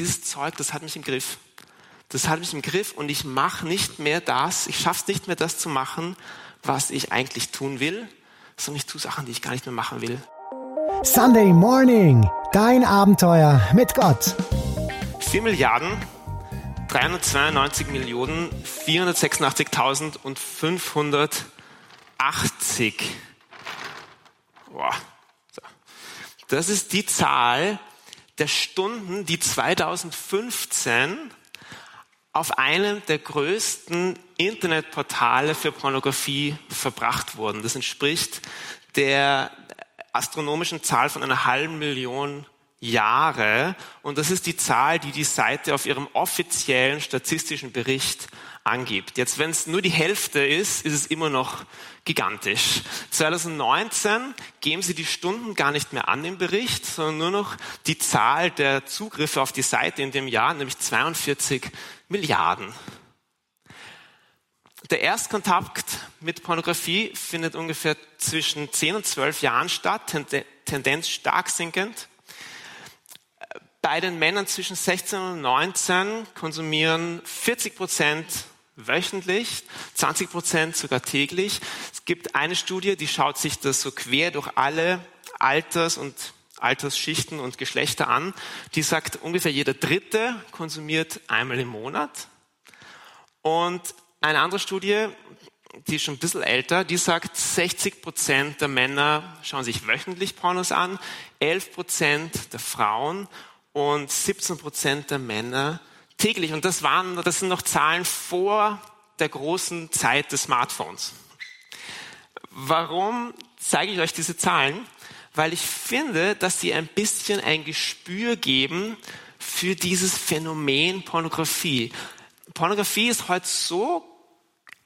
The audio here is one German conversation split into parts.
dieses Zeug, das hat mich im Griff. Das hat mich im Griff und ich mache nicht mehr das, ich schaffe es nicht mehr, das zu machen, was ich eigentlich tun will, sondern ich tue Sachen, die ich gar nicht mehr machen will. Sunday Morning, dein Abenteuer mit Gott. 4 Milliarden 392 Millionen 486.000 und 580. Boah. Das ist die Zahl der Stunden, die 2015 auf einem der größten Internetportale für Pornografie verbracht wurden. Das entspricht der astronomischen Zahl von einer halben Million Jahre. Und das ist die Zahl, die die Seite auf ihrem offiziellen statistischen Bericht angibt. Jetzt, wenn es nur die Hälfte ist, ist es immer noch gigantisch. 2019 geben sie die Stunden gar nicht mehr an im Bericht, sondern nur noch die Zahl der Zugriffe auf die Seite in dem Jahr, nämlich 42 Milliarden. Der Erstkontakt mit Pornografie findet ungefähr zwischen 10 und 12 Jahren statt, Tendenz stark sinkend. Bei den Männern zwischen 16 und 19 konsumieren 40 Prozent wöchentlich, 20 Prozent sogar täglich. Es gibt eine Studie, die schaut sich das so quer durch alle Alters- und Altersschichten und Geschlechter an. Die sagt, ungefähr jeder Dritte konsumiert einmal im Monat. Und eine andere Studie, die ist schon ein bisschen älter, die sagt, 60 Prozent der Männer schauen sich wöchentlich Pornos an, 11 Prozent der Frauen und 17 Prozent der Männer täglich. Und das waren, das sind noch Zahlen vor der großen Zeit des Smartphones. Warum zeige ich euch diese Zahlen? Weil ich finde, dass sie ein bisschen ein Gespür geben für dieses Phänomen Pornografie. Pornografie ist heute so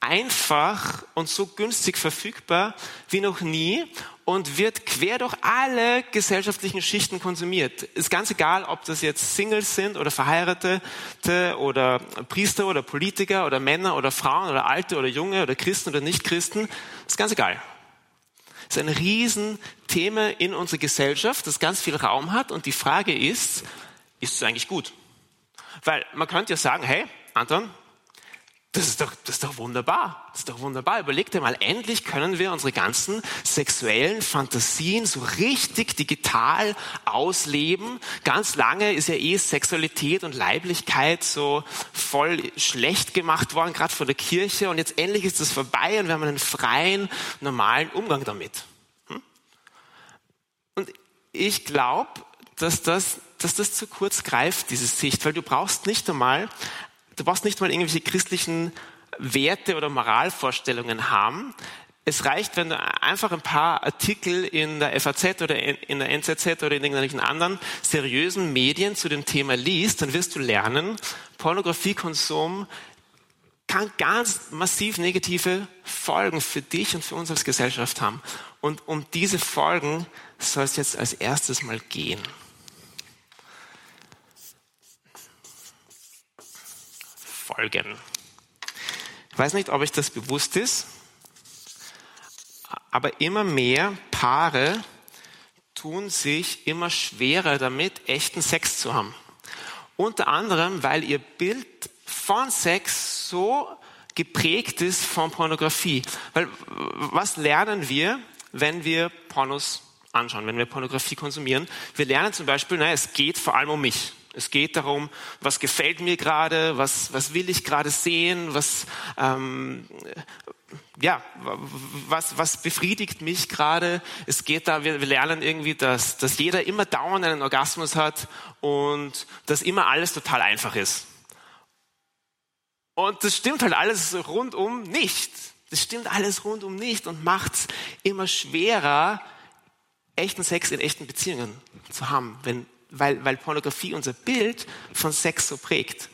einfach und so günstig verfügbar wie noch nie und wird quer durch alle gesellschaftlichen Schichten konsumiert. Ist ganz egal, ob das jetzt Singles sind oder Verheiratete oder Priester oder Politiker oder Männer oder Frauen oder Alte oder Junge oder Christen oder Nichtchristen. Ist ganz egal. Ist ein Riesenthema in unserer Gesellschaft, das ganz viel Raum hat und die Frage ist, ist es eigentlich gut? Weil man könnte ja sagen, hey, Anton, das ist, doch, das ist doch wunderbar. Das ist doch wunderbar. Überleg dir mal, endlich können wir unsere ganzen sexuellen Fantasien so richtig digital ausleben. Ganz lange ist ja eh Sexualität und Leiblichkeit so voll schlecht gemacht worden, gerade von der Kirche. Und jetzt endlich ist das vorbei und wir haben einen freien, normalen Umgang damit. Hm? Und ich glaube, dass das, dass das zu kurz greift, diese Sicht, weil du brauchst nicht einmal Du brauchst nicht mal irgendwelche christlichen Werte oder Moralvorstellungen haben. Es reicht, wenn du einfach ein paar Artikel in der FAZ oder in der NZZ oder in irgendwelchen anderen seriösen Medien zu dem Thema liest, dann wirst du lernen, Pornografiekonsum kann ganz massiv negative Folgen für dich und für uns als Gesellschaft haben. Und um diese Folgen soll es jetzt als erstes mal gehen. Folgen. Ich weiß nicht, ob euch das bewusst ist, aber immer mehr Paare tun sich immer schwerer damit, echten Sex zu haben. Unter anderem, weil ihr Bild von Sex so geprägt ist von Pornografie. Weil was lernen wir, wenn wir Pornos anschauen, wenn wir Pornografie konsumieren? Wir lernen zum Beispiel, na, es geht vor allem um mich. Es geht darum, was gefällt mir gerade, was, was will ich gerade sehen, was, ähm, ja, was, was befriedigt mich gerade. Es geht da, wir, wir lernen irgendwie, dass, dass jeder immer dauernd einen Orgasmus hat und dass immer alles total einfach ist. Und das stimmt halt alles rundum nicht. Das stimmt alles rundum nicht und macht es immer schwerer, echten Sex in echten Beziehungen zu haben, wenn weil, weil Pornografie unser Bild von Sex so prägt.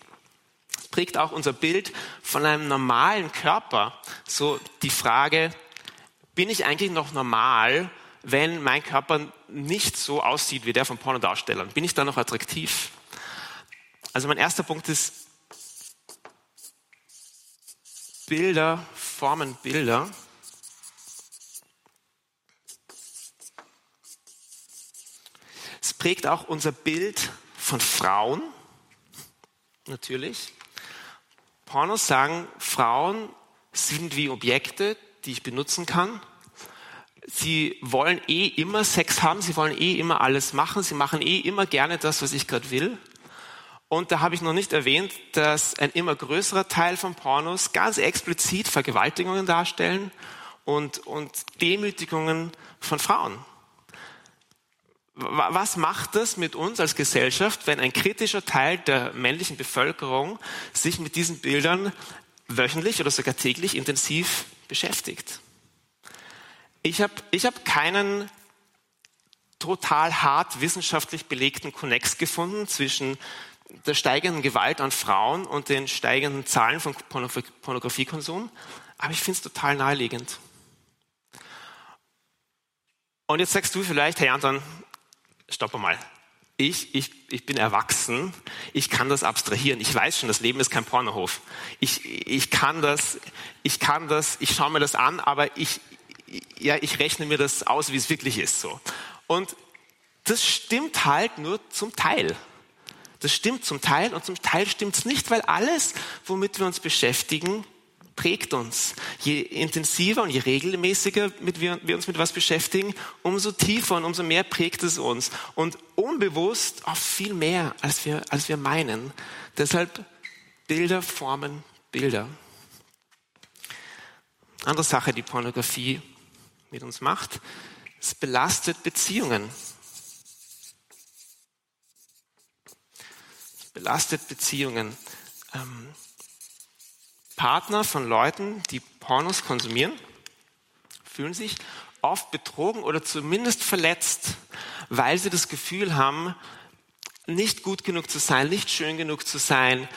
Es prägt auch unser Bild von einem normalen Körper. So die Frage, bin ich eigentlich noch normal, wenn mein Körper nicht so aussieht wie der von Pornodarstellern? Bin ich da noch attraktiv? Also mein erster Punkt ist, Bilder formen Bilder. Prägt auch unser Bild von Frauen. natürlich. Pornos sagen, Frauen sind wie Objekte, die ich benutzen kann. Sie wollen eh immer Sex haben, sie wollen eh immer alles machen, sie machen eh immer gerne das, was ich gerade will. Und da habe ich noch nicht erwähnt, dass ein immer größerer Teil von Pornos ganz explizit Vergewaltigungen darstellen und, und Demütigungen von Frauen. Was macht das mit uns als Gesellschaft, wenn ein kritischer Teil der männlichen Bevölkerung sich mit diesen Bildern wöchentlich oder sogar täglich intensiv beschäftigt? Ich habe ich hab keinen total hart wissenschaftlich belegten Konnex gefunden zwischen der steigenden Gewalt an Frauen und den steigenden Zahlen von Pornografiekonsum, aber ich finde es total naheliegend. Und jetzt sagst du vielleicht, hey Anton, stopp mal. Ich, ich, ich bin erwachsen, ich kann das abstrahieren. Ich weiß schon, das Leben ist kein Pornohof. Ich, ich kann das, ich kann das, ich schaue mir das an, aber ich, ja, ich rechne mir das aus, wie es wirklich ist. So. Und das stimmt halt nur zum Teil. Das stimmt zum Teil und zum Teil stimmt es nicht, weil alles, womit wir uns beschäftigen, prägt uns. Je intensiver und je regelmäßiger wir, uns mit was beschäftigen, umso tiefer und umso mehr prägt es uns. Und unbewusst auch viel mehr, als wir, als wir meinen. Deshalb Bilder formen Bilder. Andere Sache, die Pornografie mit uns macht, es belastet Beziehungen. Es belastet Beziehungen. Ähm, Partner von Leuten, die Pornos konsumieren, fühlen sich oft betrogen oder zumindest verletzt, weil sie das Gefühl haben, nicht gut genug zu sein, nicht schön genug zu sein,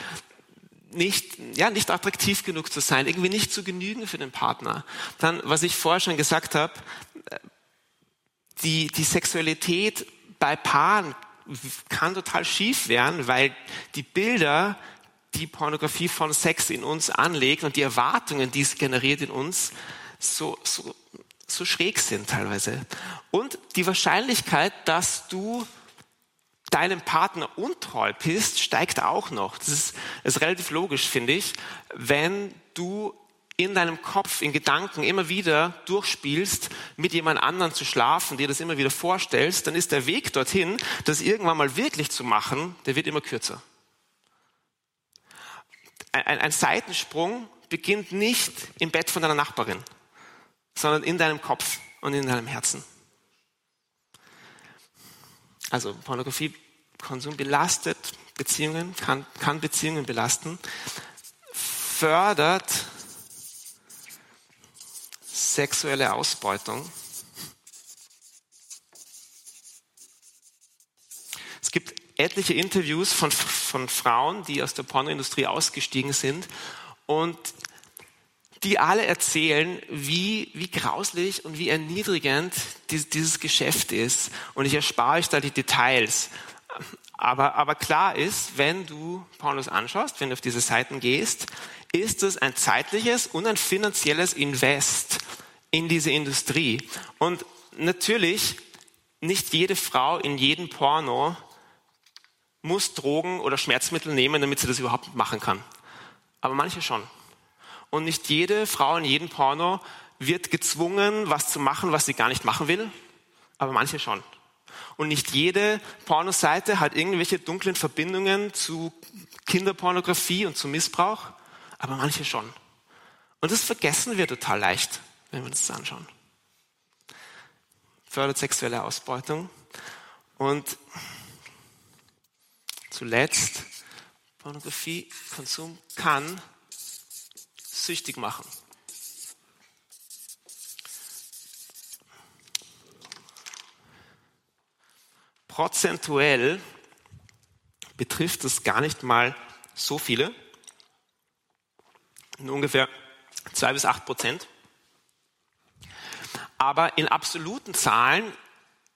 nicht, ja, nicht attraktiv genug zu sein, irgendwie nicht zu genügen für den Partner. Dann, was ich vorher schon gesagt habe, die, die Sexualität bei Paaren kann total schief werden, weil die Bilder die Pornografie von Sex in uns anlegt und die Erwartungen, die es generiert in uns, so, so, so schräg sind teilweise. Und die Wahrscheinlichkeit, dass du deinem Partner untreu bist, steigt auch noch. Das ist, ist relativ logisch, finde ich, wenn du in deinem Kopf, in Gedanken immer wieder durchspielst, mit jemand anderen zu schlafen, dir das immer wieder vorstellst, dann ist der Weg dorthin, das irgendwann mal wirklich zu machen, der wird immer kürzer ein, ein Seitensprung beginnt nicht im Bett von deiner Nachbarin, sondern in deinem Kopf und in deinem Herzen. Also Pornografiekonsum belastet Beziehungen, kann, kann Beziehungen belasten, fördert sexuelle Ausbeutung. Es gibt etliche Interviews von, von Frauen, die aus der Pornoindustrie ausgestiegen sind und die alle erzählen, wie, wie grauslich und wie erniedrigend dieses, dieses Geschäft ist. Und ich erspare euch da die Details. Aber, aber klar ist, wenn du Pornos anschaust, wenn du auf diese Seiten gehst, ist es ein zeitliches und ein finanzielles Invest in diese Industrie. Und natürlich, nicht jede Frau in jedem Porno muss Drogen oder Schmerzmittel nehmen, damit sie das überhaupt machen kann. Aber manche schon. Und nicht jede Frau in jedem Porno wird gezwungen, was zu machen, was sie gar nicht machen will. Aber manche schon. Und nicht jede Pornoseite hat irgendwelche dunklen Verbindungen zu Kinderpornografie und zu Missbrauch. Aber manche schon. Und das vergessen wir total leicht, wenn wir uns das anschauen. Fördert sexuelle Ausbeutung. Und zuletzt, Pornografiekonsum kann süchtig machen. Prozentuell betrifft es gar nicht mal so viele, nur ungefähr zwei bis acht Prozent. Aber in absoluten Zahlen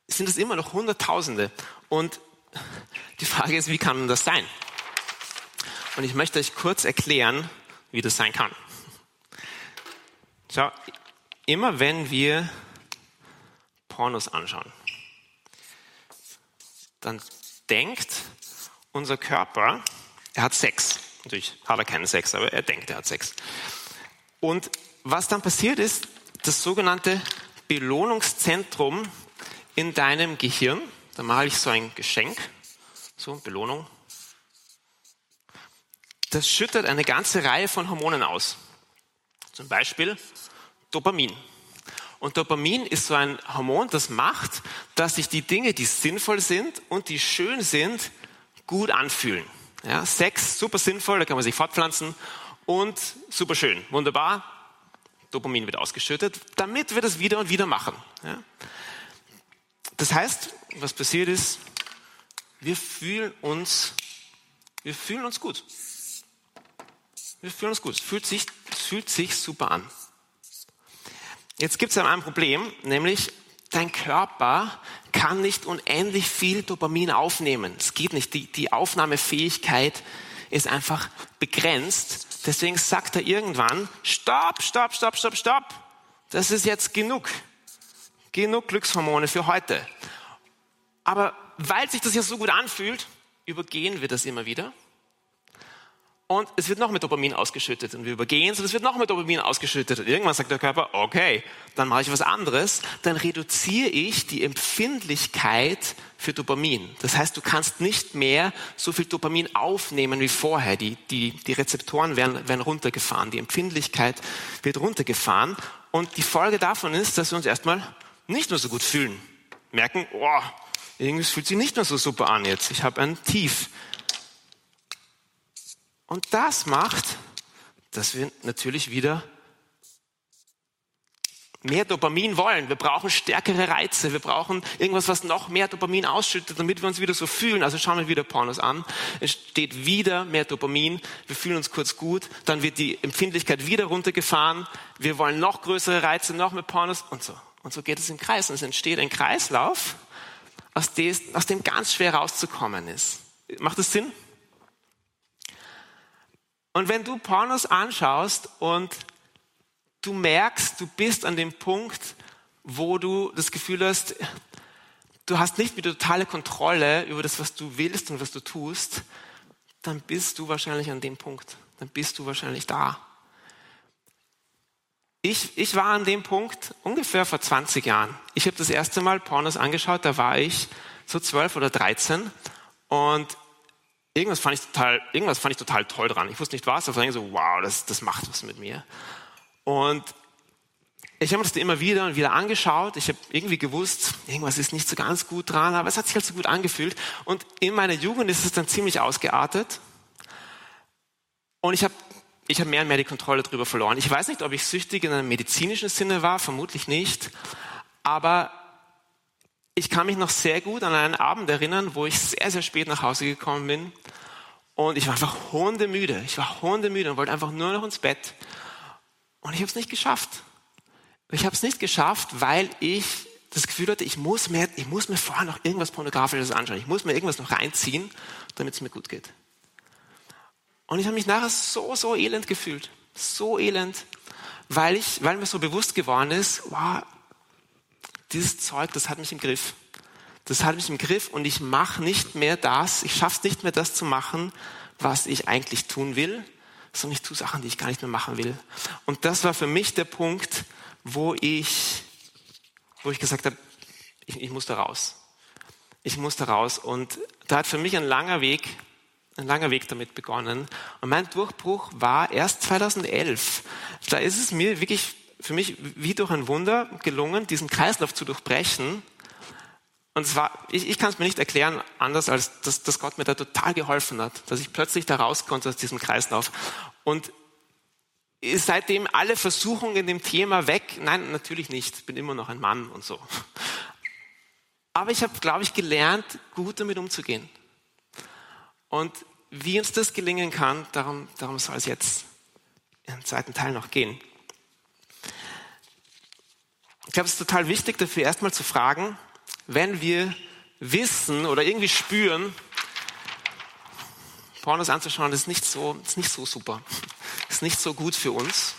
sind es immer noch Hunderttausende. Und die Frage ist, wie kann das sein? Und ich möchte euch kurz erklären, wie das sein kann. Schau, immer wenn wir Pornos anschauen, dann denkt unser Körper, er hat Sex. Natürlich hat er keinen Sex, aber er denkt, er hat Sex. Und was dann passiert ist, das sogenannte Belohnungszentrum in deinem Gehirn, da male ich so ein Geschenk, so Belohnung, das schüttet eine ganze Reihe von Hormonen aus. Zum Beispiel Dopamin. Und Dopamin ist so ein Hormon, das macht, dass sich die Dinge, die sinnvoll sind und die schön sind, gut anfühlen. Ja, Sex, super sinnvoll, da kann man sich fortpflanzen und super schön, wunderbar. Dopamin wird ausgeschüttet, damit wir das wieder und wieder machen. Ja. Das heißt, was passiert ist, wir fühlen uns, wir fühlen uns gut. Wir fühlen uns gut. Es fühlt sich, es fühlt sich super an. Jetzt gibt es ein Problem, nämlich dein Körper kann nicht unendlich viel Dopamin aufnehmen. Es geht nicht. Die, die Aufnahmefähigkeit ist einfach begrenzt. Deswegen sagt er irgendwann, stopp, stopp, stopp, stopp, stopp. Das ist jetzt genug. Genug Glückshormone für heute. Aber weil sich das ja so gut anfühlt, übergehen wir das immer wieder und es wird noch mehr Dopamin ausgeschüttet und wir übergehen es und es wird noch mehr Dopamin ausgeschüttet und irgendwann sagt der Körper, okay, dann mache ich was anderes, dann reduziere ich die Empfindlichkeit für Dopamin. Das heißt, du kannst nicht mehr so viel Dopamin aufnehmen wie vorher. Die, die, die Rezeptoren werden, werden runtergefahren, die Empfindlichkeit wird runtergefahren und die Folge davon ist, dass wir uns erstmal nicht mehr so gut fühlen. Merken, oh, irgendwie fühlt sich nicht mehr so super an jetzt. Ich habe ein Tief und das macht, dass wir natürlich wieder mehr Dopamin wollen. Wir brauchen stärkere Reize. Wir brauchen irgendwas, was noch mehr Dopamin ausschüttet, damit wir uns wieder so fühlen. Also schauen wir wieder Pornos an. Es steht wieder mehr Dopamin. Wir fühlen uns kurz gut. Dann wird die Empfindlichkeit wieder runtergefahren. Wir wollen noch größere Reize, noch mehr Pornos und so. Und so geht es im Kreis. Und es entsteht ein Kreislauf, aus dem ganz schwer rauszukommen ist. Macht das Sinn? Und wenn du Pornos anschaust und du merkst, du bist an dem Punkt, wo du das Gefühl hast, du hast nicht mehr die totale Kontrolle über das, was du willst und was du tust, dann bist du wahrscheinlich an dem Punkt. Dann bist du wahrscheinlich da. Ich, ich war an dem Punkt ungefähr vor 20 Jahren. Ich habe das erste Mal Pornos angeschaut, da war ich so 12 oder 13 und irgendwas fand ich total, irgendwas fand ich total toll dran. Ich wusste nicht was, aber ich so, wow, das, das macht was mit mir. Und ich habe mir das immer wieder und wieder angeschaut. Ich habe irgendwie gewusst, irgendwas ist nicht so ganz gut dran, aber es hat sich halt so gut angefühlt. Und in meiner Jugend ist es dann ziemlich ausgeartet. Und ich habe ich hab mehr und mehr die Kontrolle darüber verloren. Ich weiß nicht, ob ich süchtig in einem medizinischen Sinne war, vermutlich nicht. Aber ich kann mich noch sehr gut an einen Abend erinnern, wo ich sehr, sehr spät nach Hause gekommen bin. Und ich war einfach hundemüde. Ich war hundemüde und wollte einfach nur noch ins Bett. Und ich habe es nicht geschafft. Ich habe es nicht geschafft, weil ich das Gefühl hatte, ich muss, mir, ich muss mir vorher noch irgendwas Pornografisches anschauen. Ich muss mir irgendwas noch reinziehen, damit es mir gut geht. Und ich habe mich nachher so, so elend gefühlt. So elend, weil, ich, weil mir so bewusst geworden ist, wow, dieses Zeug, das hat mich im Griff. Das hat mich im Griff und ich mache nicht mehr das, ich schaffe es nicht mehr, das zu machen, was ich eigentlich tun will, sondern ich tue Sachen, die ich gar nicht mehr machen will. Und das war für mich der Punkt, wo ich, wo ich gesagt habe, ich, ich muss da raus. Ich muss da raus. Und da hat für mich ein langer Weg, ein langer Weg damit begonnen. Und mein Durchbruch war erst 2011. Da ist es mir wirklich für mich wie durch ein Wunder gelungen, diesen Kreislauf zu durchbrechen. Und zwar, ich, ich kann es mir nicht erklären, anders als, dass, dass Gott mir da total geholfen hat, dass ich plötzlich da raus konnte aus diesem Kreislauf. Und seitdem alle Versuchungen in dem Thema weg? Nein, natürlich nicht. Ich bin immer noch ein Mann und so. Aber ich habe, glaube ich, gelernt, gut damit umzugehen. Und wie uns das gelingen kann, darum, darum soll es jetzt im zweiten Teil noch gehen. Ich glaube, es ist total wichtig, dafür erstmal zu fragen, wenn wir wissen oder irgendwie spüren, Pornos anzuschauen, ist nicht so, ist nicht so super, ist nicht so gut für uns.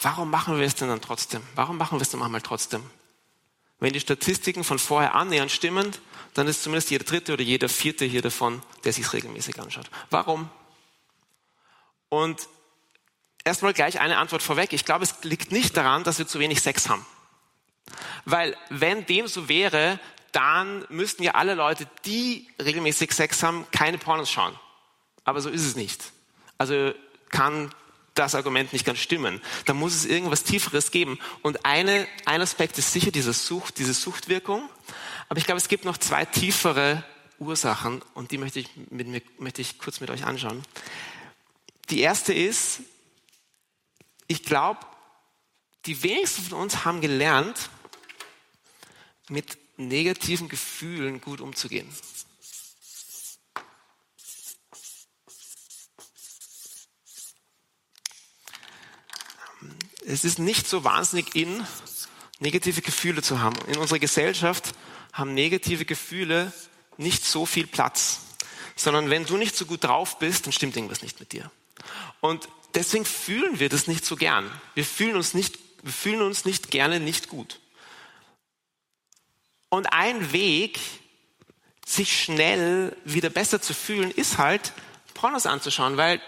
Warum machen wir es denn dann trotzdem? Warum machen wir es dann manchmal trotzdem? Wenn die Statistiken von vorher annähernd stimmen, dann ist zumindest jeder dritte oder jeder vierte hier davon, der sich regelmäßig anschaut. Warum? Und erstmal gleich eine Antwort vorweg. Ich glaube, es liegt nicht daran, dass wir zu wenig Sex haben. Weil wenn dem so wäre, dann müssten ja alle Leute, die regelmäßig Sex haben, keine Pornos schauen. Aber so ist es nicht. Also kann das Argument nicht ganz stimmen. Da muss es irgendwas Tieferes geben. Und eine, ein Aspekt ist sicher diese Sucht, diese Suchtwirkung. Aber ich glaube, es gibt noch zwei tiefere Ursachen und die möchte ich, mit möchte ich kurz mit euch anschauen. Die erste ist, ich glaube, die wenigsten von uns haben gelernt, mit negativen Gefühlen gut umzugehen. Es ist nicht so wahnsinnig in, negative Gefühle zu haben. In unserer Gesellschaft haben negative Gefühle nicht so viel Platz, sondern wenn du nicht so gut drauf bist, dann stimmt irgendwas nicht mit dir. Und deswegen fühlen wir das nicht so gern. Wir fühlen uns nicht, wir fühlen uns nicht gerne nicht gut. Und ein Weg, sich schnell wieder besser zu fühlen, ist halt, Pornos anzuschauen, weil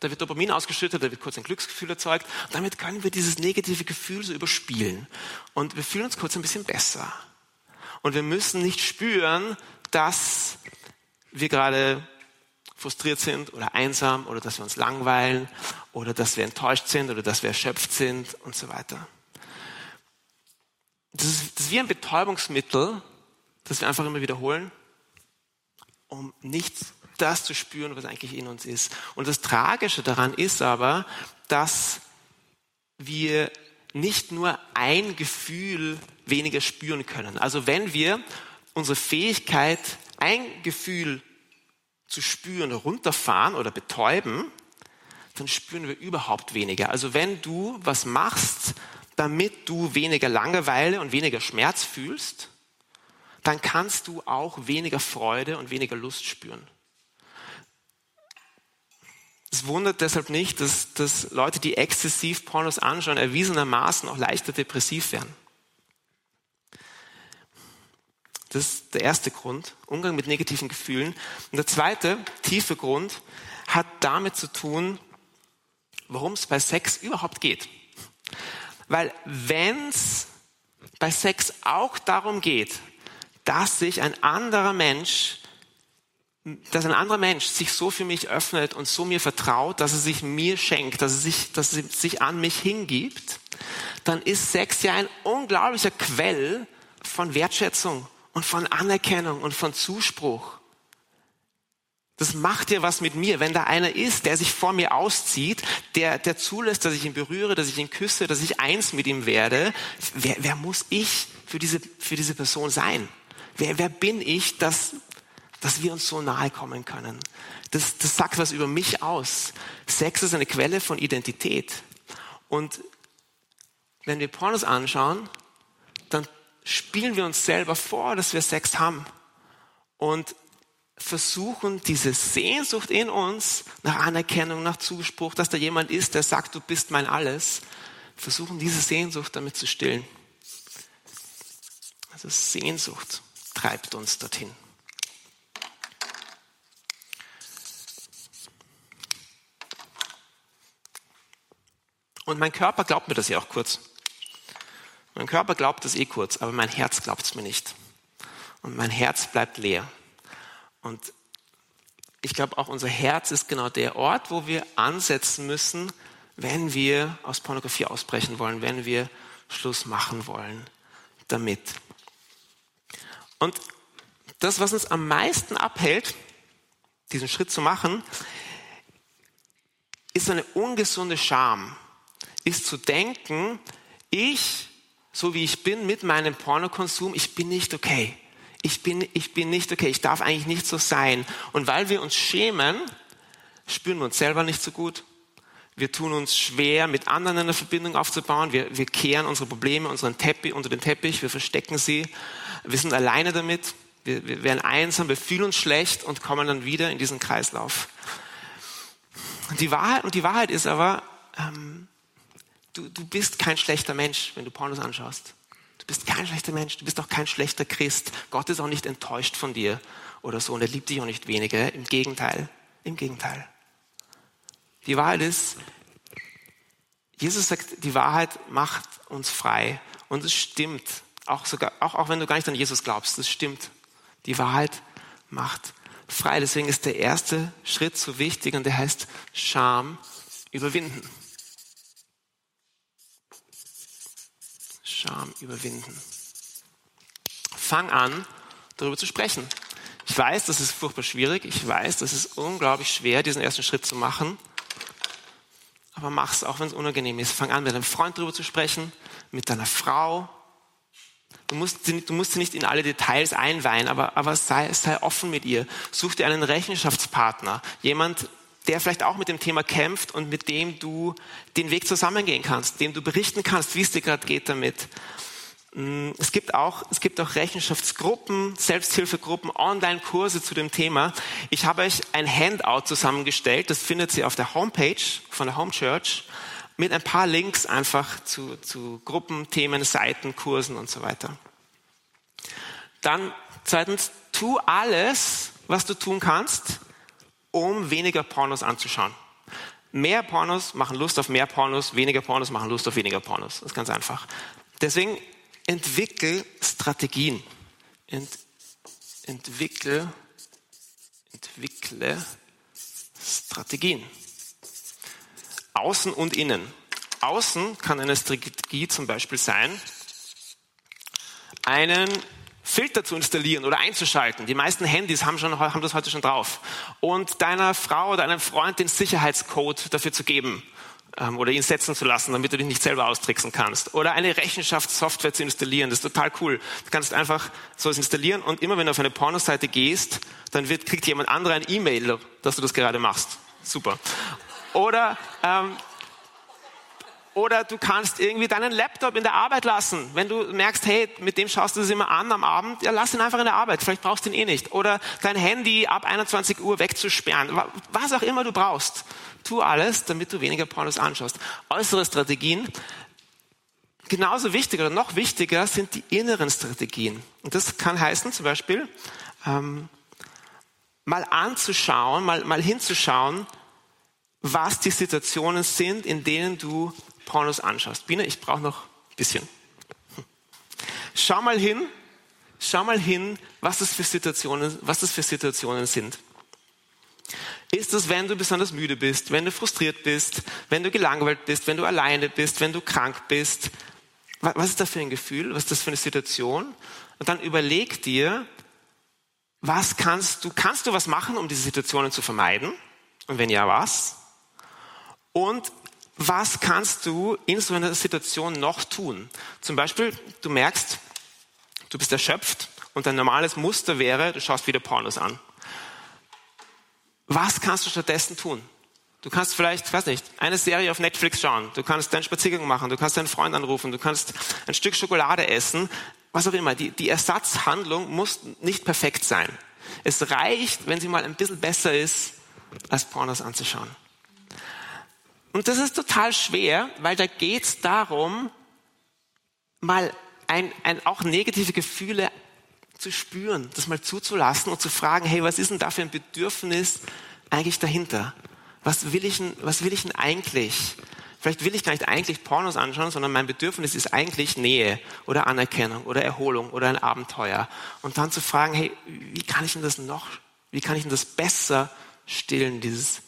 da wird Dopamin ausgeschüttet, da wird kurz ein Glücksgefühl erzeugt. Und damit können wir dieses negative Gefühl so überspielen. Und wir fühlen uns kurz ein bisschen besser. Und wir müssen nicht spüren, dass wir gerade frustriert sind oder einsam oder dass wir uns langweilen oder dass wir enttäuscht sind oder dass wir erschöpft sind und so weiter. Das ist, das ist wie ein Betäubungsmittel, das wir einfach immer wiederholen, um nicht das zu spüren, was eigentlich in uns ist. Und das Tragische daran ist aber, dass wir nicht nur ein Gefühl weniger spüren können. Also wenn wir unsere Fähigkeit, ein Gefühl zu spüren, runterfahren oder betäuben, dann spüren wir überhaupt weniger. Also wenn du was machst, damit du weniger Langeweile und weniger Schmerz fühlst, dann kannst du auch weniger Freude und weniger Lust spüren. Es wundert deshalb nicht, dass, dass Leute, die exzessiv Pornos anschauen, erwiesenermaßen auch leichter depressiv werden. Das ist der erste Grund, Umgang mit negativen Gefühlen. Und der zweite, tiefe Grund, hat damit zu tun, worum es bei Sex überhaupt geht. Weil wenn es bei Sex auch darum geht, dass sich ein anderer Mensch dass ein anderer Mensch sich so für mich öffnet und so mir vertraut, dass er sich mir schenkt, dass er sich, dass er sich an mich hingibt, dann ist Sex ja ein unglaublicher Quell von Wertschätzung und von Anerkennung und von Zuspruch. Das macht ja was mit mir, wenn da einer ist, der sich vor mir auszieht, der, der zulässt, dass ich ihn berühre, dass ich ihn küsse, dass ich eins mit ihm werde. Wer, wer muss ich für diese, für diese Person sein? Wer, wer bin ich, dass, dass wir uns so nahe kommen können. Das, das sagt was über mich aus. Sex ist eine Quelle von Identität. Und wenn wir Pornos anschauen, dann spielen wir uns selber vor, dass wir Sex haben. Und versuchen, diese Sehnsucht in uns nach Anerkennung, nach Zuspruch, dass da jemand ist, der sagt, du bist mein Alles, versuchen diese Sehnsucht damit zu stillen. Also Sehnsucht treibt uns dorthin. Und mein Körper glaubt mir das ja auch kurz. Mein Körper glaubt das eh kurz, aber mein Herz glaubt es mir nicht. Und mein Herz bleibt leer. Und ich glaube, auch unser Herz ist genau der Ort, wo wir ansetzen müssen, wenn wir aus Pornografie ausbrechen wollen, wenn wir Schluss machen wollen damit. Und das, was uns am meisten abhält, diesen Schritt zu machen, ist eine ungesunde Scham ist zu denken, ich, so wie ich bin mit meinem Pornokonsum, ich bin nicht okay. Ich bin, ich bin nicht okay. Ich darf eigentlich nicht so sein. Und weil wir uns schämen, spüren wir uns selber nicht so gut. Wir tun uns schwer, mit anderen eine Verbindung aufzubauen. Wir, wir kehren unsere Probleme unseren Teppich, unter den Teppich. Wir verstecken sie. Wir sind alleine damit. Wir, wir werden einsam. Wir fühlen uns schlecht und kommen dann wieder in diesen Kreislauf. Die Wahrheit, und die Wahrheit ist aber, ähm, du, du bist kein schlechter Mensch, wenn du Pornos anschaust. Du bist kein schlechter Mensch, du bist auch kein schlechter Christ. Gott ist auch nicht enttäuscht von dir oder so und er liebt dich auch nicht weniger. Im Gegenteil, im Gegenteil. Die Wahrheit ist, Jesus sagt, die Wahrheit macht uns frei. Und es stimmt. Auch, sogar, auch, auch wenn du gar nicht an Jesus glaubst, es stimmt. Die Wahrheit macht frei. Deswegen ist der erste Schritt so wichtig und der heißt Scham überwinden. Scham überwinden. Fang an, darüber zu sprechen. Ich weiß, das ist furchtbar schwierig. Ich weiß, das ist unglaublich schwer, diesen ersten Schritt zu machen aber mach es, auch wenn es unangenehm ist. Fang an, mit deinem Freund darüber zu sprechen, mit deiner Frau. Du musst, sie, du musst sie nicht in alle Details einweihen, aber, aber sei, sei offen mit ihr. Such dir einen Rechenschaftspartner, jemand, der vielleicht auch mit dem Thema kämpft und mit dem du den Weg zusammengehen kannst, dem du berichten kannst, wie es dir gerade geht damit. Mm, es gibt auch, es gibt auch Rechenschaftsgruppen, Selbsthilfegruppen, Online-Kurse zu dem Thema. Ich habe euch ein Handout zusammengestellt, das findet ihr auf der Homepage von der Home Church mit ein paar Links einfach zu, zu Gruppen, Themen, Seiten, Kursen und so weiter. Dann zweitens, tu alles, was du tun kannst, um weniger Pornos anzuschauen. Mehr Pornos machen Lust auf mehr Pornos, weniger Pornos machen Lust auf weniger Pornos. Das ist ganz einfach. Deswegen entwickel Strategien. Ent, entwickle, entwickle Strategien. Außen und innen. Außen kann eine Strategie zum Beispiel sein, einen Filter zu installieren oder einzuschalten. Die meisten Handys haben, schon, haben das heute schon drauf. Und deiner Frau oder deinem Freund den Sicherheitscode dafür zu geben ähm, oder ihn setzen zu lassen, damit du dich nicht selber austricksen kannst. Oder eine Rechenschaftssoftware zu installieren, das ist total cool. Du kannst einfach so installieren und immer wenn du auf eine Pornoseite gehst, dann wird, kriegt jemand anderer ein E-Mail, dass du das gerade machst. Super. Oder ähm, oder du kannst irgendwie deinen Laptop in der Arbeit lassen. Wenn du merkst, hey, mit dem schaust du es immer an am Abend, ja, lass ihn einfach in der Arbeit. Vielleicht brauchst du ihn eh nicht. Oder dein Handy ab 21 Uhr wegzusperren. Was auch immer du brauchst. Tu alles, damit du weniger Pornos anschaust. Äußere Strategien. Genauso wichtig oder noch wichtiger sind die inneren Strategien. Und das kann heißen zum Beispiel, ähm, mal anzuschauen, mal, mal hinzuschauen, was die Situationen sind, in denen du Pornos anschaust. Biene, ich brauche noch ein bisschen. Schau mal hin, schau mal hin, was das für Situationen, was das für Situationen sind. Ist es, wenn du besonders müde bist, wenn du frustriert bist, wenn du gelangweilt bist, wenn du alleine bist, wenn du krank bist? Was ist das für ein Gefühl? Was ist das für eine Situation? Und dann überleg dir, was kannst du, kannst du was machen, um diese Situationen zu vermeiden? Und wenn ja, was? Und was kannst du in so einer Situation noch tun? Zum Beispiel, du merkst, du bist erschöpft und dein normales Muster wäre, du schaust wieder Pornos an. Was kannst du stattdessen tun? Du kannst vielleicht, weiß nicht, eine Serie auf Netflix schauen. Du kannst deinen Spaziergang machen. Du kannst deinen Freund anrufen. Du kannst ein Stück Schokolade essen. Was auch immer. Die, die Ersatzhandlung muss nicht perfekt sein. Es reicht, wenn sie mal ein bisschen besser ist, als Pornos anzuschauen. Und das ist total schwer, weil da geht es darum, mal ein, ein, auch negative Gefühle zu spüren, das mal zuzulassen und zu fragen, hey, was ist denn da für ein Bedürfnis eigentlich dahinter? Was will ich denn, was will ich denn eigentlich? Vielleicht will ich gar nicht eigentlich Pornos anschauen, sondern mein Bedürfnis ist eigentlich Nähe oder Anerkennung oder Erholung oder ein Abenteuer. Und dann zu fragen, hey, wie kann ich denn das noch, wie kann ich denn das besser stillen, dieses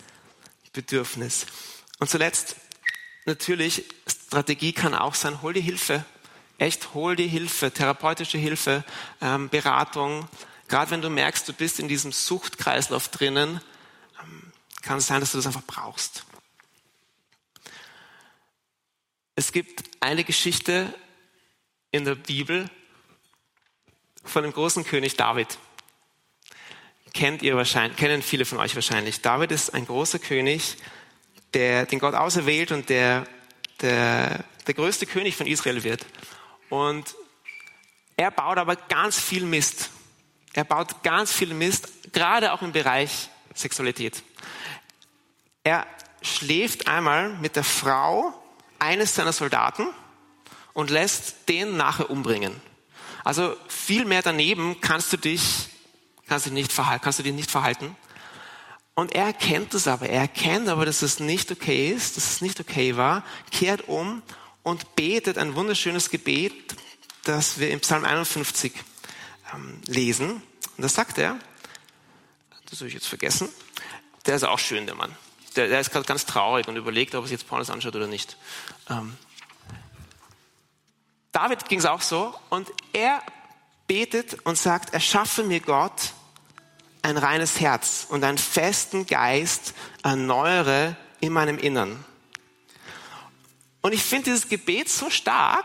Bedürfnis? Und zuletzt, natürlich, Strategie kann auch sein, hol dir Hilfe. Echt, hol dir Hilfe, therapeutische Hilfe, ähm, Beratung. Gerade wenn du merkst, du bist in diesem Suchtkreislauf drinnen, ähm, kann es sein, dass du das einfach brauchst. Es gibt eine Geschichte in der Bibel von dem großen König David. Kennt ihr wahrscheinlich, kennen viele von euch wahrscheinlich. David ist ein großer König, der, den Gott auserwählt und der, der, der größte König von Israel wird. Und er baut aber ganz viel Mist. Er baut ganz viel Mist, gerade auch im Bereich Sexualität. Er schläft einmal mit der Frau eines seiner Soldaten und lässt den nachher umbringen. Also viel mehr daneben kannst du dich, kannst du nicht verhalten, kannst du dich nicht verhalten. Und er erkennt es aber. Er erkennt aber, dass es nicht okay ist, dass es nicht okay war, kehrt um und betet ein wunderschönes Gebet, das wir im Psalm 51 ähm, lesen. Und das sagt er, das habe ich jetzt vergessen, der ist auch schön, der Mann. Der, der ist gerade ganz traurig und überlegt, ob er sich jetzt Pornos anschaut oder nicht. Ähm, David ging es auch so und er betet und sagt, erschaffe mir Gott ein reines Herz und einen festen Geist erneuere in meinem Innern. Und ich finde dieses Gebet so stark,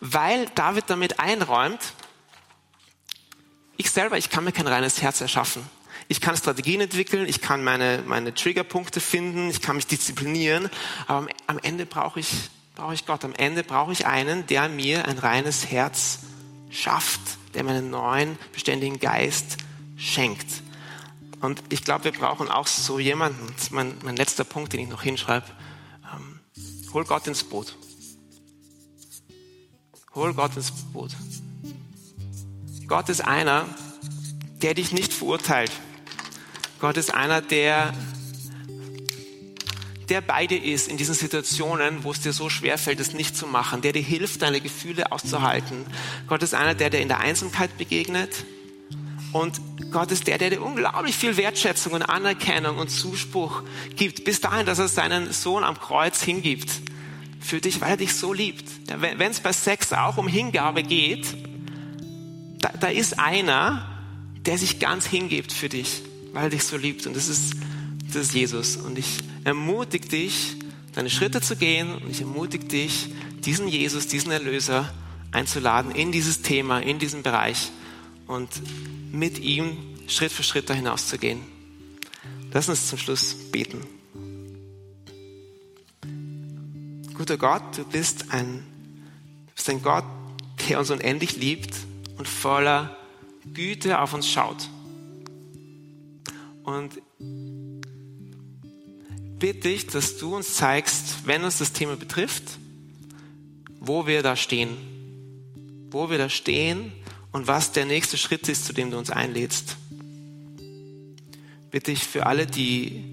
weil David damit einräumt, ich selber, ich kann mir kein reines Herz erschaffen. Ich kann Strategien entwickeln, ich kann meine, meine Triggerpunkte finden, ich kann mich disziplinieren, aber am Ende brauche ich, brauche ich Gott. Am Ende brauche ich einen, der mir ein reines Herz schafft, der mir einen neuen, beständigen Geist schenkt. Und ich glaube, wir brauchen auch so jemanden. Das ist mein, mein letzter Punkt, den ich noch hinschreibe. Ähm, hol Gott ins Boot. Hol Gott ins Boot. Gott ist einer, der dich nicht verurteilt. Gott ist einer, der, der bei dir ist in diesen Situationen, wo es dir so schwer fällt, es nicht zu machen, der dir hilft, deine Gefühle auszuhalten. Gott ist einer, der dir in der Einsamkeit begegnet, und Gott ist der, der dir unglaublich viel Wertschätzung und Anerkennung und Zuspruch gibt, bis dahin, dass er seinen Sohn am Kreuz hingibt. Für dich, weil er dich so liebt. Ja, Wenn es bei Sex auch um Hingabe geht, da, da ist einer, der sich ganz hingibt für dich, weil er dich so liebt. Und das ist, das ist Jesus. Und ich ermutige dich, deine Schritte zu gehen. Und ich ermutige dich, diesen Jesus, diesen Erlöser einzuladen in dieses Thema, in diesen Bereich. Und mit ihm Schritt für Schritt da hinauszugehen. Lass uns zum Schluss beten. Guter Gott, du bist ein, du bist ein Gott, der uns unendlich liebt und voller Güte auf uns schaut. Und bitte dich, dass du uns zeigst, wenn uns das Thema betrifft, wo wir da stehen. Wo wir da stehen und was der nächste Schritt ist, zu dem du uns einlädst. Bitte ich für alle, die,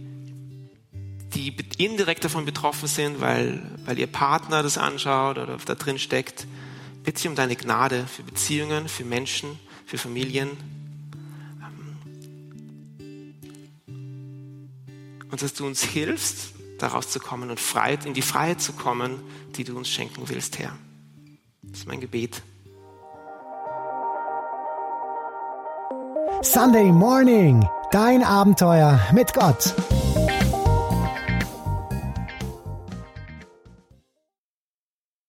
die indirekt davon betroffen sind, weil, weil ihr Partner das anschaut oder da drin steckt, bitte ich um deine Gnade für Beziehungen, für Menschen, für Familien. Und dass du uns hilfst, daraus zu kommen und in die Freiheit zu kommen, die du uns schenken willst, Herr. Das ist mein Gebet. Sunday Morning, dein Abenteuer mit Gott.